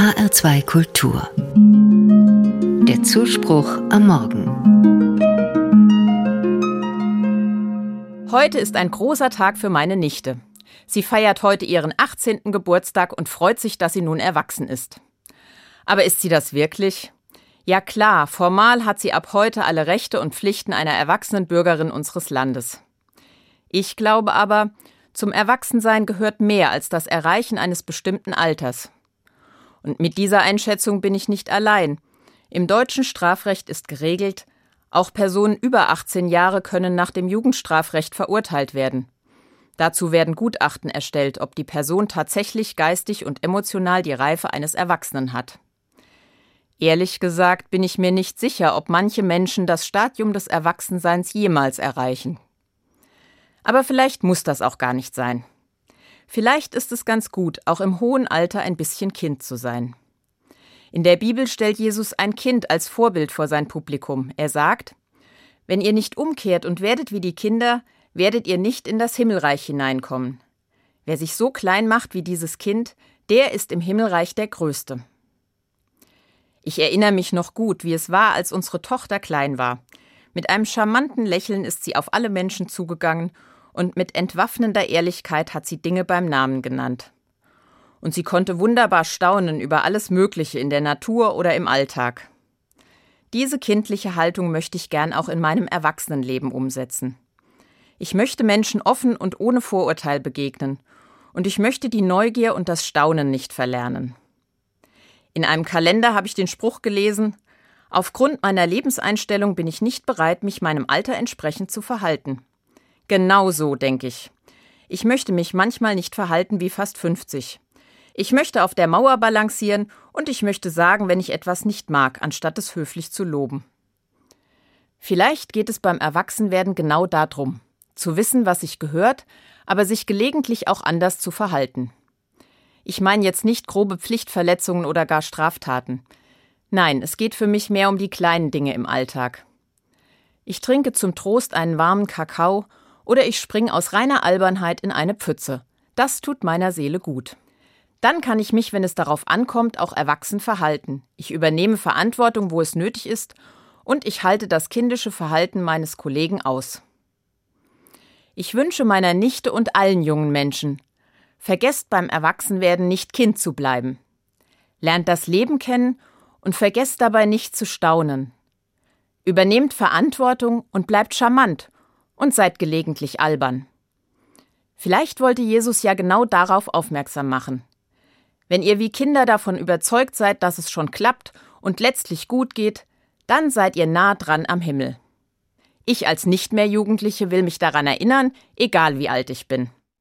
HR2 Kultur. Der Zuspruch am Morgen. Heute ist ein großer Tag für meine Nichte. Sie feiert heute ihren 18. Geburtstag und freut sich, dass sie nun erwachsen ist. Aber ist sie das wirklich? Ja klar, formal hat sie ab heute alle Rechte und Pflichten einer erwachsenen Bürgerin unseres Landes. Ich glaube aber, zum Erwachsensein gehört mehr als das Erreichen eines bestimmten Alters. Und mit dieser Einschätzung bin ich nicht allein. Im deutschen Strafrecht ist geregelt, auch Personen über 18 Jahre können nach dem Jugendstrafrecht verurteilt werden. Dazu werden Gutachten erstellt, ob die Person tatsächlich geistig und emotional die Reife eines Erwachsenen hat. Ehrlich gesagt bin ich mir nicht sicher, ob manche Menschen das Stadium des Erwachsenseins jemals erreichen. Aber vielleicht muss das auch gar nicht sein. Vielleicht ist es ganz gut, auch im hohen Alter ein bisschen Kind zu sein. In der Bibel stellt Jesus ein Kind als Vorbild vor sein Publikum. Er sagt, Wenn ihr nicht umkehrt und werdet wie die Kinder, werdet ihr nicht in das Himmelreich hineinkommen. Wer sich so klein macht wie dieses Kind, der ist im Himmelreich der Größte. Ich erinnere mich noch gut, wie es war, als unsere Tochter klein war. Mit einem charmanten Lächeln ist sie auf alle Menschen zugegangen und mit entwaffnender Ehrlichkeit hat sie Dinge beim Namen genannt. Und sie konnte wunderbar staunen über alles Mögliche in der Natur oder im Alltag. Diese kindliche Haltung möchte ich gern auch in meinem Erwachsenenleben umsetzen. Ich möchte Menschen offen und ohne Vorurteil begegnen, und ich möchte die Neugier und das Staunen nicht verlernen. In einem Kalender habe ich den Spruch gelesen Aufgrund meiner Lebenseinstellung bin ich nicht bereit, mich meinem Alter entsprechend zu verhalten. Genau so, denke ich. Ich möchte mich manchmal nicht verhalten wie fast 50. Ich möchte auf der Mauer balancieren und ich möchte sagen, wenn ich etwas nicht mag, anstatt es höflich zu loben. Vielleicht geht es beim Erwachsenwerden genau darum, zu wissen, was sich gehört, aber sich gelegentlich auch anders zu verhalten. Ich meine jetzt nicht grobe Pflichtverletzungen oder gar Straftaten. Nein, es geht für mich mehr um die kleinen Dinge im Alltag. Ich trinke zum Trost einen warmen Kakao oder ich springe aus reiner Albernheit in eine Pfütze. Das tut meiner Seele gut. Dann kann ich mich, wenn es darauf ankommt, auch erwachsen verhalten. Ich übernehme Verantwortung, wo es nötig ist, und ich halte das kindische Verhalten meines Kollegen aus. Ich wünsche meiner Nichte und allen jungen Menschen, vergesst beim Erwachsenwerden nicht Kind zu bleiben. Lernt das Leben kennen und vergesst dabei nicht zu staunen. Übernehmt Verantwortung und bleibt charmant und seid gelegentlich albern. Vielleicht wollte Jesus ja genau darauf aufmerksam machen. Wenn ihr wie Kinder davon überzeugt seid, dass es schon klappt und letztlich gut geht, dann seid ihr nah dran am Himmel. Ich als nicht mehr Jugendliche will mich daran erinnern, egal wie alt ich bin.